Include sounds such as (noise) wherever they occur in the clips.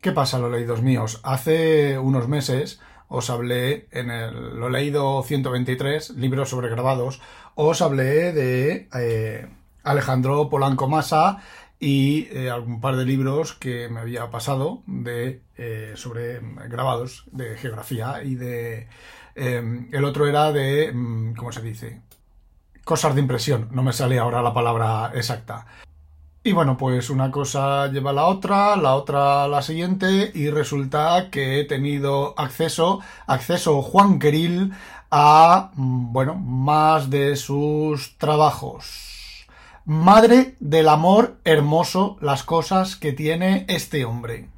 ¿Qué pasa, lo leídos míos? Hace unos meses os hablé en el lo leído 123, libros sobre grabados, os hablé de eh, Alejandro Polanco Massa y eh, algún par de libros que me había pasado de eh, sobre grabados de geografía y de el otro era de mm, ¿cómo se dice? cosas de impresión, no me sale ahora la palabra exacta. Y bueno, pues una cosa lleva a la otra, la otra a la siguiente, y resulta que he tenido acceso, acceso Juan Queril, a, mm, bueno, más de sus trabajos. Madre del amor hermoso, las cosas que tiene este hombre.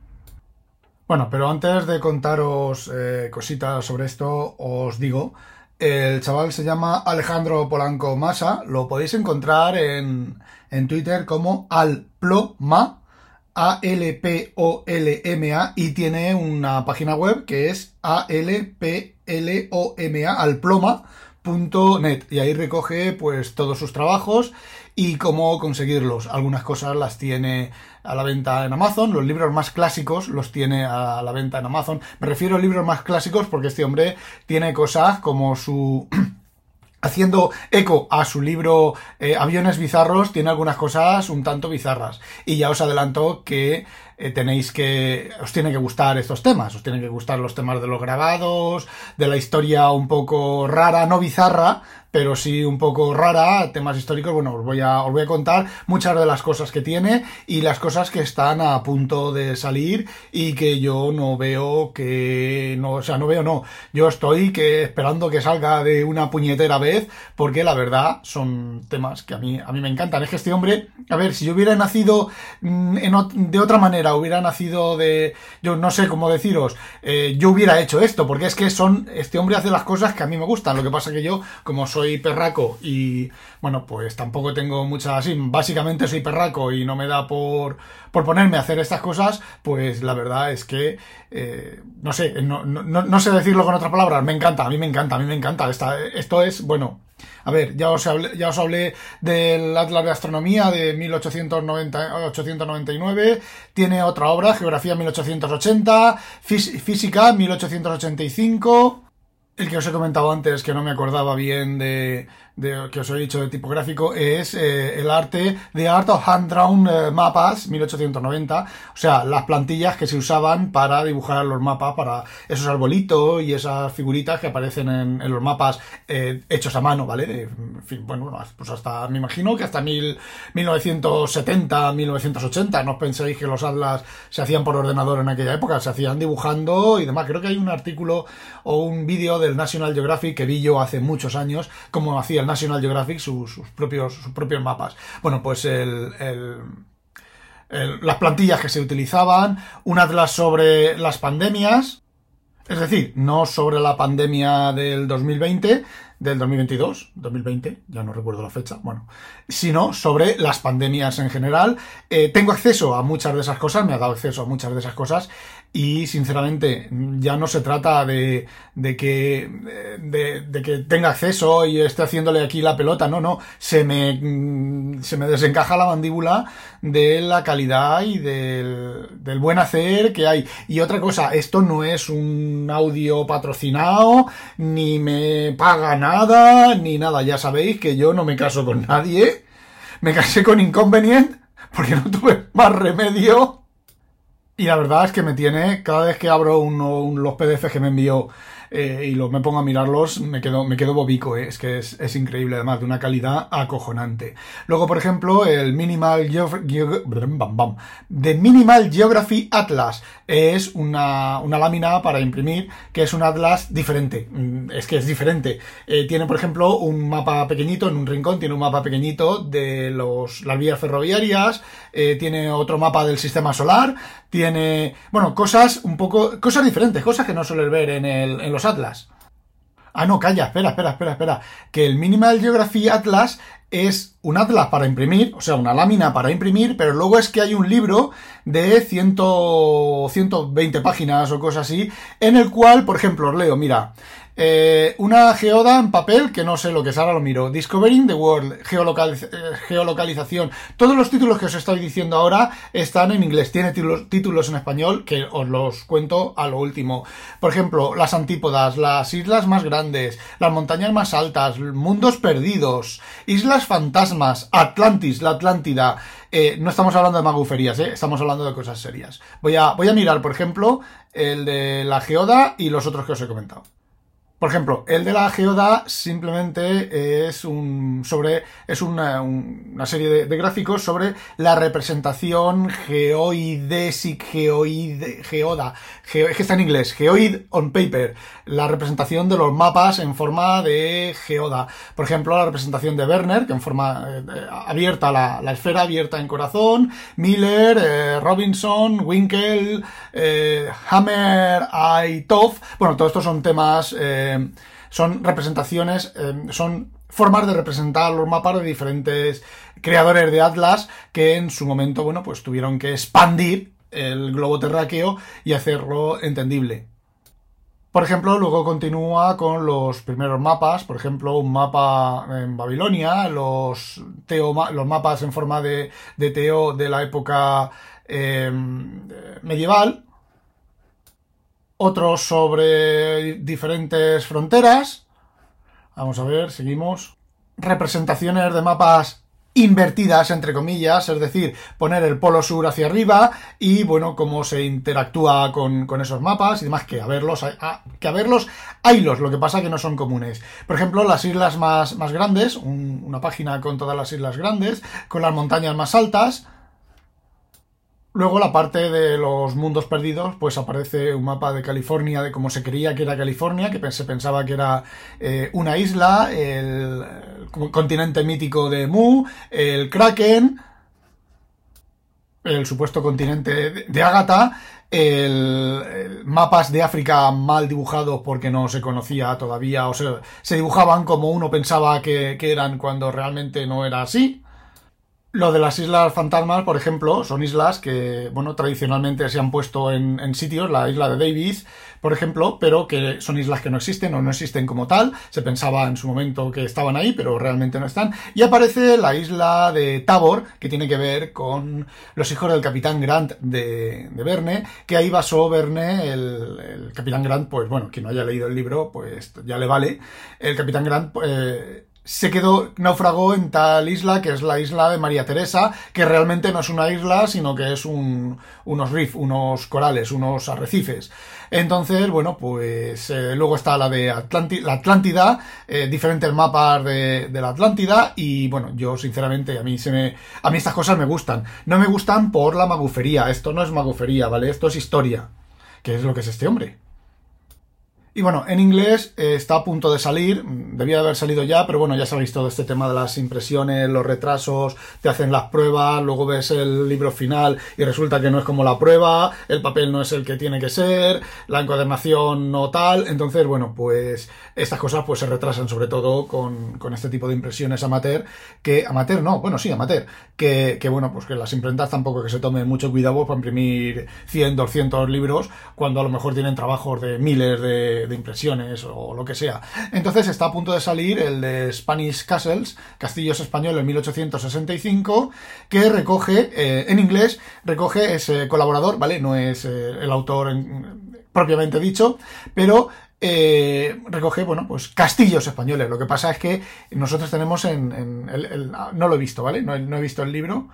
Bueno, pero antes de contaros eh, cositas sobre esto, os digo, el chaval se llama Alejandro Polanco Masa, lo podéis encontrar en, en Twitter como Alploma, A-L-P-O-L-M-A, y tiene una página web que es A-L-P-L-O-M-A, alploma.net, y ahí recoge pues todos sus trabajos y cómo conseguirlos. Algunas cosas las tiene a la venta en Amazon, los libros más clásicos los tiene a la venta en Amazon. Me refiero a libros más clásicos porque este hombre tiene cosas como su... (clears throat) haciendo eco a su libro eh, Aviones Bizarros, tiene algunas cosas un tanto bizarras. Y ya os adelanto que eh, tenéis que, os tienen que gustar estos temas, os tienen que gustar los temas de los grabados, de la historia un poco rara, no bizarra, pero sí un poco rara, temas históricos, bueno, os voy a, os voy a contar muchas de las cosas que tiene y las cosas que están a punto de salir y que yo no veo que, no, o sea, no veo, no, yo estoy que esperando que salga de una puñetera vez, porque la verdad son temas que a mí, a mí me encantan. Es que este hombre, a ver, si yo hubiera nacido mm, de otra manera, hubiera nacido de, yo no sé cómo deciros, eh, yo hubiera hecho esto, porque es que son, este hombre hace las cosas que a mí me gustan, lo que pasa que yo, como soy perraco y bueno, pues tampoco tengo muchas así, básicamente soy perraco y no me da por, por ponerme a hacer estas cosas, pues la verdad es que, eh, no sé, no, no, no, sé decirlo con otras palabras, me encanta, a mí me encanta, a mí me encanta, Esta, esto es, bueno, a ver, ya os hablé, ya os hablé del Atlas de Astronomía de 1899, tiene otra obra, Geografía 1880, Física 1885, el que os he comentado antes, que no me acordaba bien de, de, que os he dicho de tipográfico es eh, el arte de Art of Hand Drawn eh, Mapas 1890, o sea, las plantillas que se usaban para dibujar los mapas, para esos arbolitos y esas figuritas que aparecen en, los mapas eh, hechos a mano, ¿vale? en fin, bueno, pues hasta, me imagino que hasta mil, 1970, 1980, no penséis que los atlas se hacían por ordenador en aquella época, se hacían dibujando y demás. Creo que hay un artículo o un vídeo del National Geographic que vi yo hace muchos años, como hacía el National Geographic sus, propios, sus propios mapas. Bueno, pues el, las plantillas que se utilizaban, un atlas sobre las pandemias, es decir, no sobre la pandemia del 2020, del 2022, 2020, ya no recuerdo la fecha, bueno, sino sobre las pandemias en general. Eh, tengo acceso a muchas de esas cosas, me ha dado acceso a muchas de esas cosas y sinceramente ya no se trata de, de que de, que tenga acceso y esté haciéndole aquí la pelota no no. Se me mm, se me desencaja la mandíbula de la calidad y del, del buen hacer que hay. Y otra cosa esto no es un audio patrocinado ni me paga nada ni nada. Ya sabéis que yo no me caso con nadie. Me casé con Inconvenient porque no tuve más remedio y la verdad es que me tiene, cada vez que abro uno, los PDFs que me envió eh, y lo, me pongo a mirarlos, me quedo, me quedo bobico, eh. es que es, increíble, además, de una calidad acojonante. Luego, por ejemplo, el Minimal, de Minimal Geography Atlas es una, una, lámina para imprimir que es un atlas diferente, mm, es que es diferente. Eh, tiene, por ejemplo, un mapa pequeñito en un rincón, tiene un mapa pequeñito de los, las vías ferroviarias, tiene otro mapa del sistema solar, tiene, bueno, cosas un poco, cosas diferentes, cosas que no suelen ver en, el, en los atlas. Ah, no, calla, espera, espera, espera, espera. Que el Minimal Geography Atlas es un atlas para imprimir, o sea, una lámina para imprimir, pero luego es que hay un libro de 100, 120 páginas o cosas así, en el cual, por ejemplo, os leo, mira, eh, una geoda en papel, que no sé lo que es, ahora lo miro. Discovering the World, eh, geolocalización. Todos los títulos que os estoy diciendo ahora están en inglés. Tiene títulos, en español que os los cuento a lo último. Por ejemplo, las antípodas, las islas más grandes, las montañas más altas, mundos perdidos, islas fantasmas, Atlantis, la Atlántida. Eh, no estamos hablando de maguferías, estamos hablando de cosas serias. Voy a, voy a mirar, por ejemplo, el de la geoda y los otros que os he comentado. Por ejemplo, el de la geoda simplemente es un sobre es una, serie de, gráficos sobre la representación geoidesic geoide geoda es que está en inglés geoid on paper la representación de los mapas en forma de geoda. Por ejemplo, la representación de Werner que en forma eh, abierta la, esfera abierta en corazón, Miller, eh, Robinson, Winkel, eh, Hammer, Toff. Bueno, todos estos son temas son representaciones, eh, son formas de representar los mapas de diferentes creadores de Atlas que en su momento, bueno, pues tuvieron que expandir el globo terráqueo y hacerlo entendible. Por ejemplo, luego continúa con los primeros mapas, por ejemplo, un mapa en Babilonia, los, teo, los mapas en forma de, de Teo de la época eh, medieval, otros sobre diferentes fronteras. Vamos a ver, seguimos. Representaciones de mapas invertidas, entre comillas, es decir, poner el polo sur hacia arriba y, bueno, cómo se interactúa con, esos mapas y demás, que a verlos, que a verlos haylos, lo que pasa que no son comunes. Por ejemplo, las islas más, más grandes, una página con todas las islas grandes, con las montañas más altas, Luego la parte de los mundos perdidos, pues aparece un mapa de California, de cómo se creía que era California, que se pensaba que era eh, una isla, el, continente mítico de Mu, el Kraken, el supuesto continente de, Agatha, el, mapas de África mal dibujados porque no se conocía todavía, o sea, se dibujaban como uno pensaba que eran cuando realmente no era así. Lo de las islas fantasmas, por ejemplo, son islas que, bueno, tradicionalmente se han puesto en, sitios, la isla de Davis, por ejemplo, pero que son islas que no existen o no existen como tal. Se pensaba en su momento que estaban ahí, pero realmente no están. Y aparece la isla de Tabor, que tiene que ver con los hijos del capitán Grant de, de Verne, que ahí basó Verne, el, capitán Grant, pues bueno, quien no haya leído el libro, pues ya le vale. El capitán Grant, pues se quedó, naufragó en tal isla que es la isla de María Teresa, que realmente no es una isla, sino que es un, unos riffs, unos corales, unos arrecifes. Entonces, bueno, pues eh, luego está la de la Atlántida, eh, diferentes mapas de, de, la Atlántida y bueno, yo sinceramente a mí se me, a mí estas cosas me gustan. No me gustan por la magufería, esto no es magufería, ¿vale? Esto es historia, que es lo que es este hombre. Y bueno, en inglés eh, está a punto de salir, debía de haber salido ya, pero bueno, ya sabéis todo este tema de las impresiones, los retrasos, te hacen las pruebas, luego ves el libro final y resulta que no es como la prueba, el papel no es el que tiene que ser, la encuadernación no tal, entonces bueno, pues estas cosas pues se retrasan sobre todo con, con este tipo de impresiones amateur, que amateur no, bueno sí, amateur, que, que bueno, pues que las imprentas tampoco que se tomen mucho cuidado para imprimir 100, 200 libros, cuando a lo mejor tienen trabajos de miles de de, impresiones o lo que sea. Entonces está a punto de salir el de Spanish Castles, Castillos Españoles en 1865, que recoge, eh, en inglés, recoge ese colaborador, ¿vale? No es eh, el autor propiamente dicho, pero eh, recoge, bueno, pues castillos españoles. Lo que pasa es que nosotros tenemos en... el, no lo he visto, ¿vale? No, no, he visto el libro.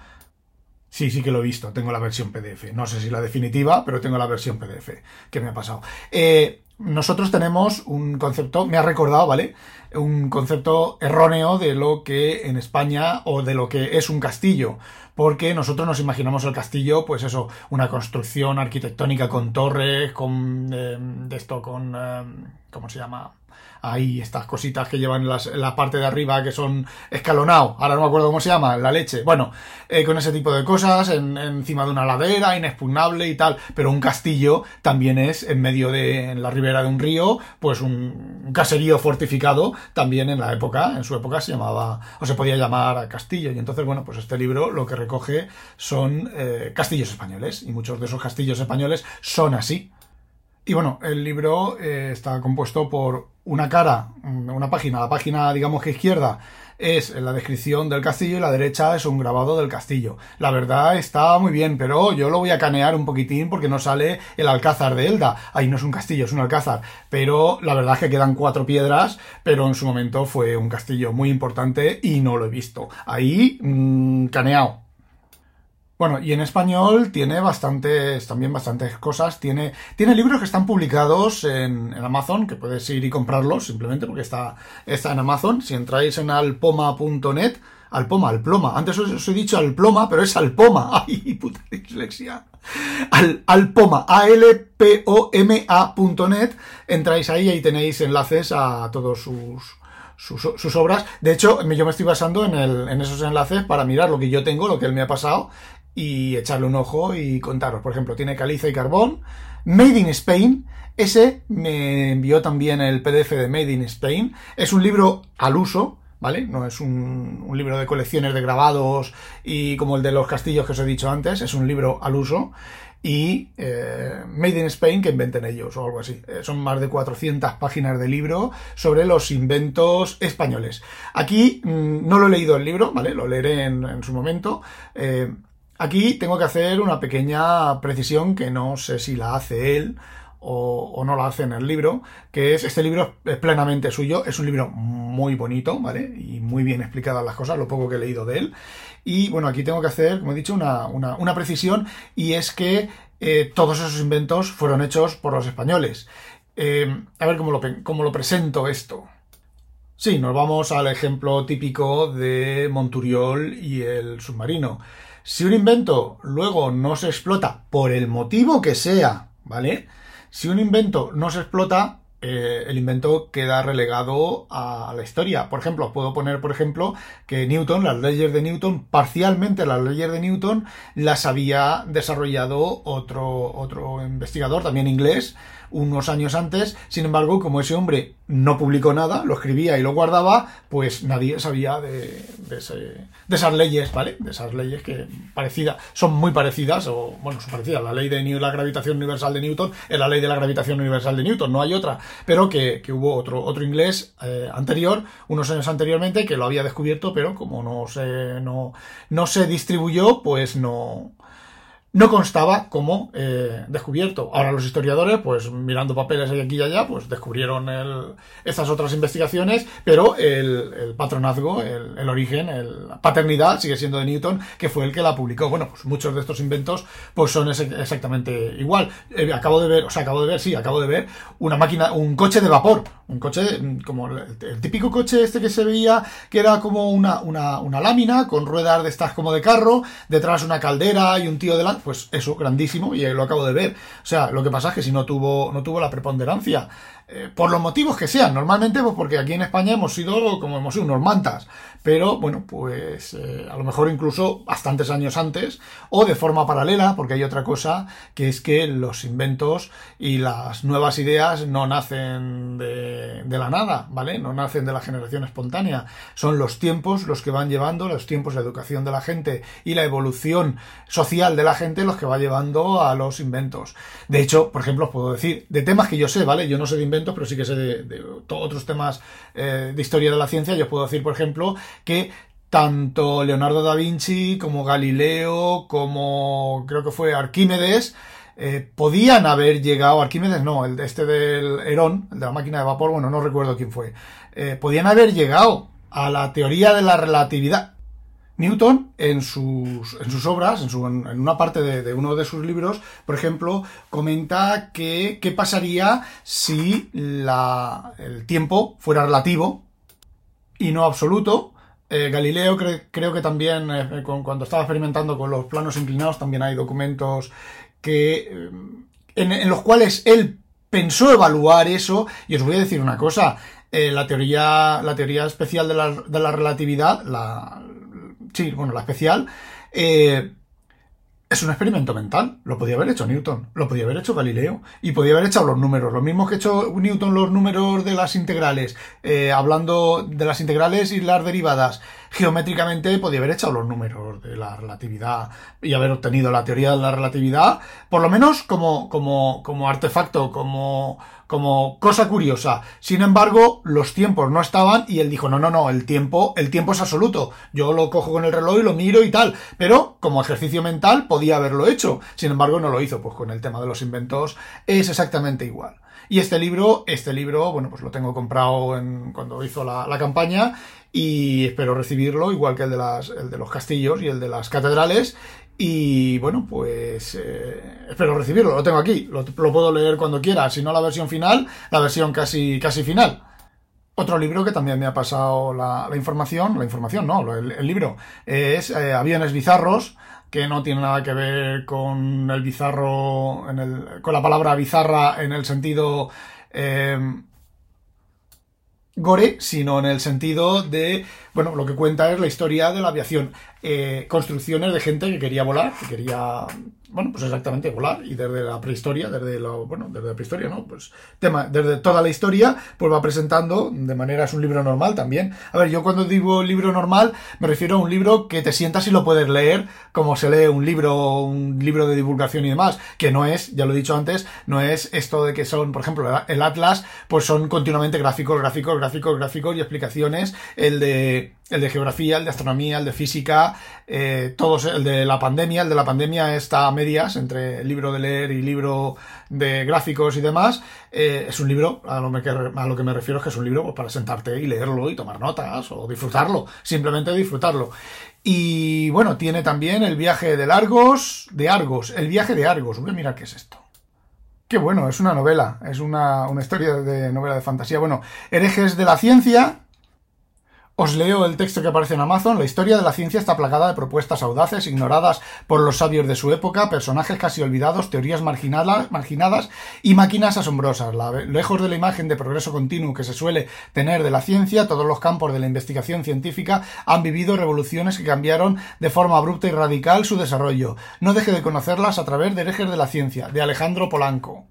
Sí, sí que lo he visto. Tengo la versión PDF. No sé si la definitiva, pero tengo la versión PDF que me ha pasado. Eh, nosotros tenemos un concepto, me ha recordado, ¿vale? Un concepto erróneo de lo que en España o de lo que es un castillo. Porque nosotros nos imaginamos el castillo, pues eso, una construcción arquitectónica con torres, con eh, de esto, con eh, ¿cómo se llama? Ahí estas cositas que llevan en, la parte de arriba que son escalonado, ahora no me acuerdo cómo se llama, la leche. Bueno, eh, con ese tipo de cosas, encima de una ladera, inexpugnable y tal. Pero un castillo también es en medio de en la ribera de un río, pues un, caserío fortificado, también en la época, en su época se llamaba, o se podía llamar castillo. Y entonces, bueno, pues este libro lo que recoge son eh, castillos españoles. Y muchos de esos castillos españoles son así. Y bueno, el libro eh, está compuesto por una cara, una página, la página digamos que izquierda es la descripción del castillo y la derecha es un grabado del castillo. La verdad está muy bien, pero yo lo voy a canear un poquitín porque no sale el alcázar de Elda. Ahí no es un castillo, es un alcázar. Pero la verdad es que quedan cuatro piedras, pero en su momento fue un castillo muy importante y no lo he visto. Ahí, mmm, caneado. Bueno, y en español tiene bastantes, también bastantes cosas. Tiene, tiene libros que están publicados en, Amazon, que puedes ir y comprarlos simplemente porque está, está en Amazon. Si entráis en alpoma.net, alpoma, alploma. Antes os, he dicho alploma, pero es alpoma. (laughs) ¡Ay, puta dislexia! Al, alpoma, A-L-P-O-M-A.net. Entráis ahí y ahí tenéis enlaces a todos sus, sus, obras. De hecho, yo me estoy basando en, el, en, esos enlaces para mirar lo que yo tengo, lo que él me ha pasado y echarle un ojo y contaros. Por ejemplo, tiene caliza y carbón. Made in Spain. Ese me envió también el PDF de Made in Spain. Es un libro al uso, ¿vale? No es un, libro de colecciones de grabados y como el de los castillos que os he dicho antes. Es un libro al uso. Y eh, Made in Spain que inventen ellos o algo así. Eh, son más de 400 páginas de libro sobre los inventos españoles. Aquí mm, no lo he leído el libro, ¿vale? Lo leeré en, su momento. Eh, Aquí tengo que hacer una pequeña precisión que no sé si la hace él o, no la hace en el libro, que es, este libro es plenamente suyo, es un libro muy bonito, ¿vale? Y muy bien explicadas las cosas, lo poco que he leído de él. Y bueno, aquí tengo que hacer, como he dicho, una, precisión, y es que eh, todos esos inventos fueron hechos por los españoles. Eh, a ver cómo lo, cómo lo presento esto. Sí, nos vamos al ejemplo típico de Monturiol y el submarino. Si un invento luego no se explota por el motivo que sea, ¿vale? Si un invento no se explota, eh, el invento queda relegado a la historia. Por ejemplo, puedo poner, por ejemplo, que Newton, las leyes de Newton, parcialmente las leyes de Newton, las había desarrollado otro, otro investigador, también inglés, unos años antes. Sin embargo, como ese hombre no publicó nada, lo escribía y lo guardaba, pues nadie sabía de, esas leyes, ¿vale? De esas leyes que parecidas, son muy parecidas, o bueno, son parecidas. La ley de la gravitación universal de Newton es la ley de la gravitación universal de Newton, no hay otra. Pero que, hubo otro, otro inglés eh, anterior, unos años anteriormente, que lo había descubierto, pero como no se, no, no se distribuyó, pues no, no constaba como eh, descubierto. Ahora los historiadores, pues mirando papeles aquí y allá, pues descubrieron estas otras investigaciones, pero el, patronazgo, el, origen, la paternidad sigue siendo de Newton, que fue el que la publicó. Bueno, pues muchos de estos inventos pues son exactamente igual. Eh, acabo de ver, o sea, acabo de ver, sí, acabo de ver una máquina, un coche de vapor, un coche mm, como el, típico coche este que se veía, que era como una, una, una lámina con ruedas de estas como de carro, detrás una caldera y un tío delante pues eso, grandísimo, y lo acabo de ver. O sea, lo que pasa es que si no tuvo, no tuvo la preponderancia, eh, por los motivos que sean, normalmente, pues porque aquí en España hemos sido como hemos sido unos mantas, pero bueno, pues eh, a lo mejor incluso bastantes años antes, o de forma paralela, porque hay otra cosa, que es que los inventos y las nuevas ideas no nacen de, la nada, ¿vale? No nacen de la generación espontánea, son los tiempos los que van llevando, los tiempos de educación de la gente y la evolución social de la gente los que va llevando a los inventos. De hecho, por ejemplo, os puedo decir, de temas que yo sé, ¿vale? Yo no sé de inventos, pero sí que sé de, otros temas eh, de historia de la ciencia, yo puedo decir, por ejemplo, que tanto Leonardo da Vinci como Galileo, como creo que fue Arquímedes, eh, podían haber llegado, Arquímedes no, el de este del Herón, el de la máquina de vapor, bueno, no recuerdo quién fue, eh, podían haber llegado a la teoría de la relatividad. Newton, en sus, en sus obras, en, su, en una parte de, uno de sus libros, por ejemplo, comenta que qué pasaría si la, el tiempo fuera relativo y no absoluto. Eh, Galileo creo que también, eh, cuando estaba experimentando con los planos inclinados, también hay documentos que, eh, en, los cuales él pensó evaluar eso. Y os voy a decir una cosa. la teoría, la teoría especial de la, de la relatividad, la, sí, bueno, la especial, eh, es un experimento mental. Lo podía haber hecho Newton, lo podía haber hecho Galileo y podía haber hecho los números. Lo mismo que ha hecho Newton los números de las integrales, eh, hablando de las integrales y las derivadas. Geométricamente podía haber hecho los números de la relatividad y haber obtenido la teoría de la relatividad, por lo menos como, como, como artefacto, como, como cosa curiosa. Sin embargo, los tiempos no estaban y él dijo, no, no, no, el tiempo, el tiempo es absoluto. Yo lo cojo con el reloj y lo miro y tal. Pero como ejercicio mental podía haberlo hecho. Sin embargo, no lo hizo. Pues con el tema de los inventos es exactamente igual. Y este libro, este libro, bueno, pues lo tengo comprado en, cuando hizo la, la campaña y espero recibirlo, igual que el de, las, el de los castillos y el de las catedrales. Y bueno, pues eh, espero recibirlo, lo tengo aquí, lo, puedo leer cuando quiera, si no la versión final, la versión casi, casi final. Otro libro que también me ha pasado la, información, la información no, el, libro, es eh, Aviones Bizarros, que no tiene nada que ver con el bizarro, en el, con la palabra bizarra en el sentido eh, gore, sino en el sentido de, bueno, lo que cuenta es la historia de la aviación. construcciones de gente que quería volar, que quería bueno, pues exactamente volar y desde la prehistoria, desde lo, bueno, desde la prehistoria, ¿no? Pues tema, desde toda la historia, pues va presentando de manera, es un libro normal también. A ver, yo cuando digo libro normal, me refiero a un libro que te sientas y lo puedes leer como se lee un libro, un libro de divulgación y demás, que no es, ya lo he dicho antes, no es esto de que son, por ejemplo, el Atlas, pues son continuamente gráficos, gráficos, gráficos, gráficos y explicaciones, el de el de geografía, el de astronomía, el de física, eh, todos, el de la pandemia, el de la pandemia está a medias entre libro de leer y libro de gráficos y demás. Eh, es un libro, a lo, que, me refiero es que es un libro pues, para sentarte y leerlo y tomar notas o disfrutarlo, simplemente disfrutarlo. Y bueno, tiene también el viaje de Argos, de Argos, el viaje de Argos. Voy a mirar qué es esto. Qué bueno, es una novela, es una, una historia de novela de fantasía. Bueno, herejes de la ciencia, os leo el texto que aparece en Amazon. La historia de la ciencia está plagada de propuestas audaces, ignoradas por los sabios de su época, personajes casi olvidados, teorías marginadas y máquinas asombrosas. lejos de la imagen de progreso continuo que se suele tener de la ciencia, todos los campos de la investigación científica han vivido revoluciones que cambiaron de forma abrupta y radical su desarrollo. No deje de conocerlas a través de Herejes de la Ciencia, de Alejandro Polanco.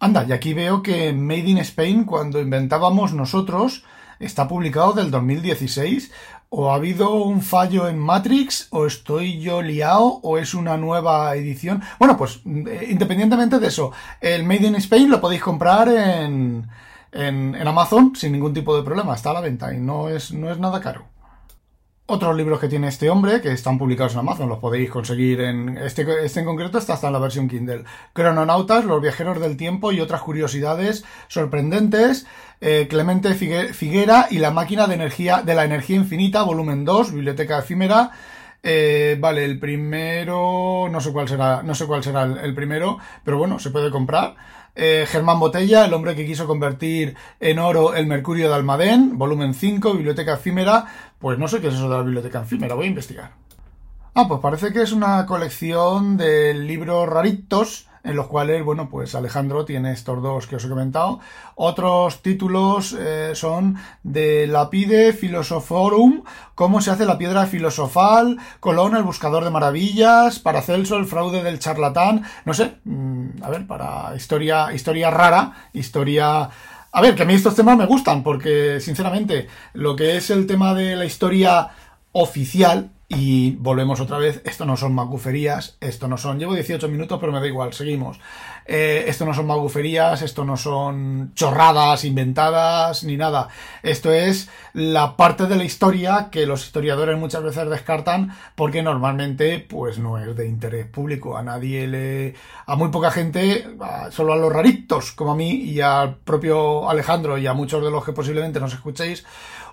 Anda, y aquí veo que Made in Spain, cuando inventábamos nosotros, está publicado del 2016. ¿O ha habido un fallo en Matrix? ¿O estoy yo liado? ¿O es una nueva edición? Bueno, pues eh, independientemente de eso, el Made in Spain lo podéis comprar en, en, en Amazon sin ningún tipo de problema. Está a la venta y no es, no es nada caro. Otros libros que tiene este hombre, que están publicados en Amazon, los podéis conseguir en... Este, este en concreto está hasta en la versión Kindle. Crononautas, Los viajeros del tiempo y otras curiosidades sorprendentes. Eh, Clemente Figuera y la máquina de energía de la energía infinita, volumen 2, biblioteca efímera. Eh, vale, el primero, no sé cuál será, no sé cuál será el primero, pero bueno, se puede comprar. Eh, Germán Botella, el hombre que quiso convertir en oro el mercurio de Almadén, volumen 5, biblioteca efímera. Pues no sé qué es eso de la biblioteca efímera, voy a investigar. Ah, pues parece que es una colección de libros raritos en los cuales, bueno, pues Alejandro tiene estos dos que os he comentado. Otros títulos eh, son de Lapide Philosophorum, cómo se hace la piedra filosofal, Colón, el buscador de maravillas, Paracelso, el fraude del charlatán, no sé, mm, a ver, para historia, historia rara, historia... A ver, que a mí estos temas me gustan, porque sinceramente, lo que es el tema de la historia oficial, y volvemos otra vez, esto no son maguferías, esto no son, llevo 18 minutos pero me da igual, seguimos. Eh, esto no son maguferías, esto no son chorradas inventadas ni nada. Esto es la parte de la historia que los historiadores muchas veces descartan porque normalmente pues no es de interés público. A nadie le... a muy poca gente, solo a los raritos como a mí y al propio Alejandro y a muchos de los que posiblemente nos escuchéis,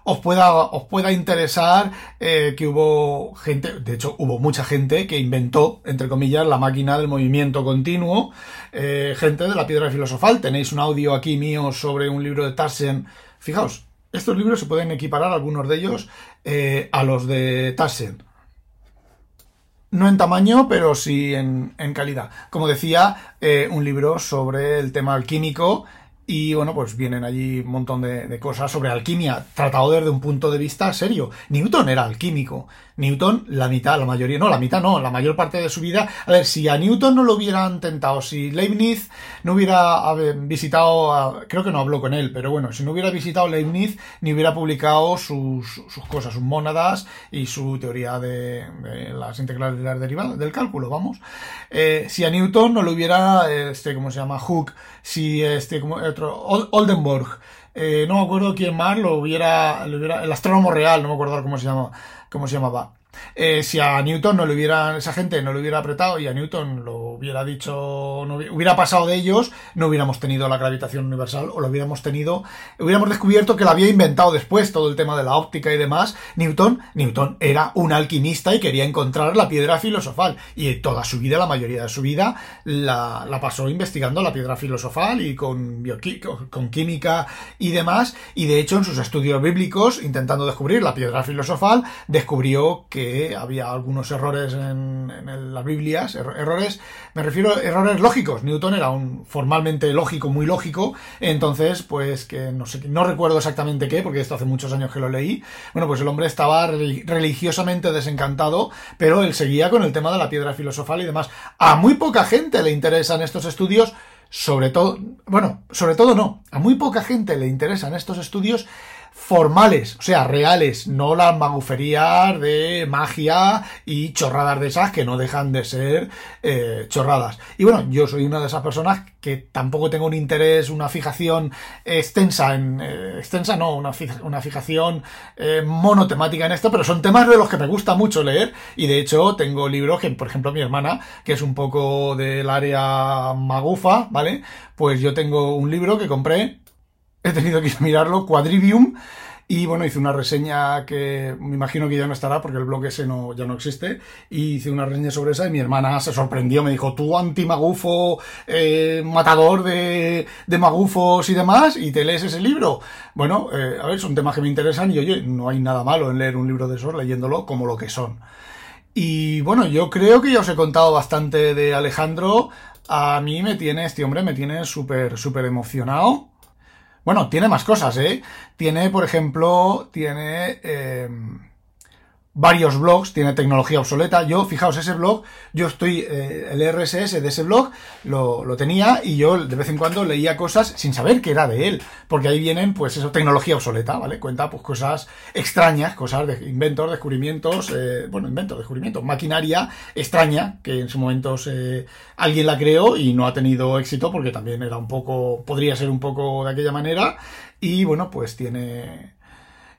os pueda, os pueda interesar eh, que hubo gente, de hecho hubo mucha gente que inventó, entre comillas, la máquina del movimiento continuo, eh, gente de la piedra filosofal. Tenéis un audio aquí mío sobre un libro de Tassen. Fijaos, estos libros se pueden equiparar, algunos de ellos, eh, a los de Tassen. No en tamaño, pero sí en, calidad. Como decía, un libro sobre el tema alquímico y bueno, pues vienen allí un montón de, cosas sobre alquimia, tratado desde un punto de vista serio. Newton era alquímico. Newton, la mitad, la mayoría, no, la mitad no, la mayor parte de su vida. A ver, si a Newton no lo hubieran tentado, si Leibniz no hubiera visitado, creo que no habló con él, pero bueno, si no hubiera visitado Leibniz, ni hubiera publicado sus, sus cosas, sus mónadas y su teoría de, las integrales de las derivadas, del cálculo, vamos. Eh, si a Newton no lo hubiera, este, ¿cómo se llama? Hooke, si este, como otro, Oldenburg, eh, no me acuerdo quién más lo hubiera, el astrónomo real, no me acuerdo cómo se llama, cómo se llamaba. Eh, si a Newton no le hubieran, esa gente no le hubiera apretado y a Newton lo hubiera dicho, no hubiera pasado de ellos, no hubiéramos tenido la gravitación universal o lo hubiéramos tenido, hubiéramos descubierto que lo había inventado después todo el tema de la óptica y demás. Newton, Newton era un alquimista y quería encontrar la piedra filosofal y toda su vida, la mayoría de su vida, la, pasó investigando la piedra filosofal y con, con química y demás. Y de hecho en sus estudios bíblicos, intentando descubrir la piedra filosofal, descubrió que había algunos errores en, las Biblias, errores, me refiero a errores lógicos. Newton era un formalmente lógico, muy lógico, entonces, pues que no sé, no recuerdo exactamente qué, porque esto hace muchos años que lo leí. Bueno, pues el hombre estaba religiosamente desencantado, pero él seguía con el tema de la piedra filosofal y demás. A muy poca gente le interesan estos estudios, sobre todo, bueno, sobre todo no, a muy poca gente le interesan estos estudios formales, o sea, reales, no las maguferías de magia y chorradas de esas que no dejan de ser eh, chorradas. Y bueno, yo soy una de esas personas que tampoco tengo un interés, una fijación extensa en eh, extensa, no, una, una fijación eh, monotemática en esto, pero son temas de los que me gusta mucho leer y de hecho tengo libros que, por ejemplo, mi hermana, que es un poco del área magufa, ¿vale? Pues yo tengo un libro que compré he tenido que mirarlo, Quadrivium, y bueno, hice una reseña que me imagino que ya no estará porque el blog ese no, ya no existe. Y hice una reseña sobre esa y mi hermana se sorprendió. Me dijo, tú anti-magufo, eh, matador de, de, magufos y demás, y te lees ese libro. Bueno, eh, a ver, son temas que me interesan y oye, no hay nada malo en leer un libro de esos leyéndolo como lo que son. Y bueno, yo creo que ya os he contado bastante de Alejandro. A mí me tiene, este hombre me tiene súper, súper emocionado. Bueno, tiene más cosas, ¿eh? Tiene, por ejemplo, tiene... Eh, varios blogs, tiene tecnología obsoleta. Yo, fijaos, ese blog, yo estoy, eh, el RSS de ese blog lo, lo, tenía y yo de vez en cuando leía cosas sin saber que era de él, porque ahí vienen, pues eso, tecnología obsoleta, ¿vale? Cuenta, pues cosas extrañas, cosas de inventos, descubrimientos, eh, bueno, inventos, descubrimientos, maquinaria extraña, que en su momento alguien la creó y no ha tenido éxito porque también era un poco, podría ser un poco de aquella manera y bueno, pues tiene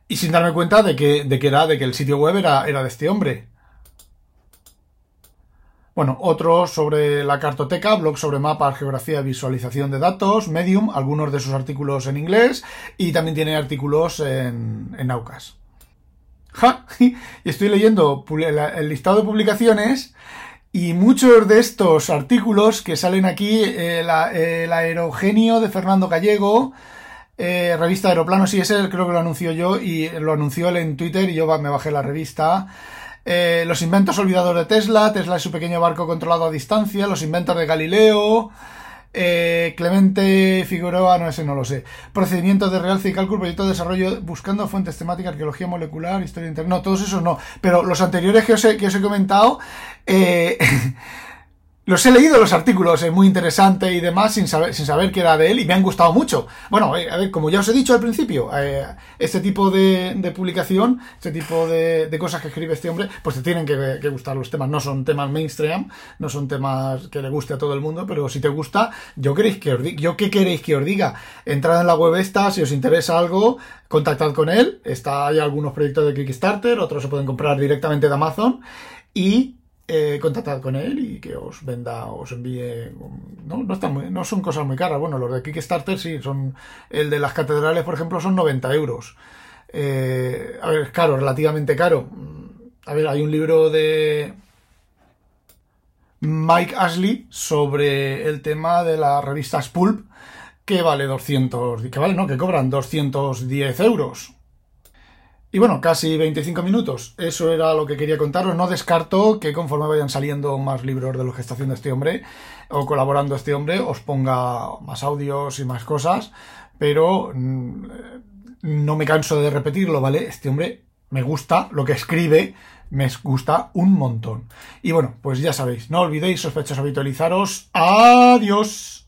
y sin darme cuenta de que, de era, de que el sitio web era, era de este hombre. Bueno, otro sobre la cartoteca, blog sobre mapas, geografía, visualización de datos, Medium, algunos de sus artículos en inglés y también tiene artículos en, en Aucas. Ja, (laughs) y estoy leyendo el listado de publicaciones y muchos de estos artículos que salen aquí, el, el aerogenio de Fernando Gallego, eh, revista Aeroplanos, sí, ese creo que lo anunció yo y lo anunció él en Twitter y yo me bajé la revista. Eh, los inventos olvidados de Tesla, Tesla es su pequeño barco controlado a distancia, los inventos de Galileo, eh, Clemente Figueroa, no ese no lo sé. Procedimientos de realce y cálculo, proyecto de desarrollo buscando fuentes temáticas, arqueología molecular, historia interna. No, todos esos no. Pero los anteriores que os he, que os he comentado, eh, (laughs) Los he leído los artículos, es muy interesante y demás, sin saber, sin saber que era de él, y me han gustado mucho. Bueno, eh, a ver, como ya os he dicho al principio, eh, este tipo de, publicación, este tipo de, cosas que escribe este hombre, pues te tienen que, gustar los temas. No son temas mainstream, no son temas que le guste a todo el mundo, pero si te gusta, yo queréis que os diga, yo qué queréis que os diga. Entrad en la web esta, si os interesa algo, contactad con él. Está hay algunos proyectos de Kickstarter, otros se pueden comprar directamente de Amazon y eh, contactad con él y que os venda, os envíe. No, no, no son cosas muy caras. Bueno, los de Kickstarter sí, son. El de las catedrales, por ejemplo, son 90 euros. Eh, a ver, es caro, relativamente caro. A ver, hay un libro de Mike Ashley sobre el tema de las revistas Pulp que vale 200, que vale, no, que cobran 210 euros. Y bueno, casi 25 minutos. Eso era lo que quería contaros. No descarto que conforme vayan saliendo más libros de lo que está haciendo este hombre o colaborando este hombre, os ponga más audios y más cosas. Pero mm, no me canso de repetirlo, ¿vale? Este hombre me gusta lo que escribe, me gusta un montón. Y bueno, pues ya sabéis, no olvidéis, sospechosos, habitualizaros. Adiós.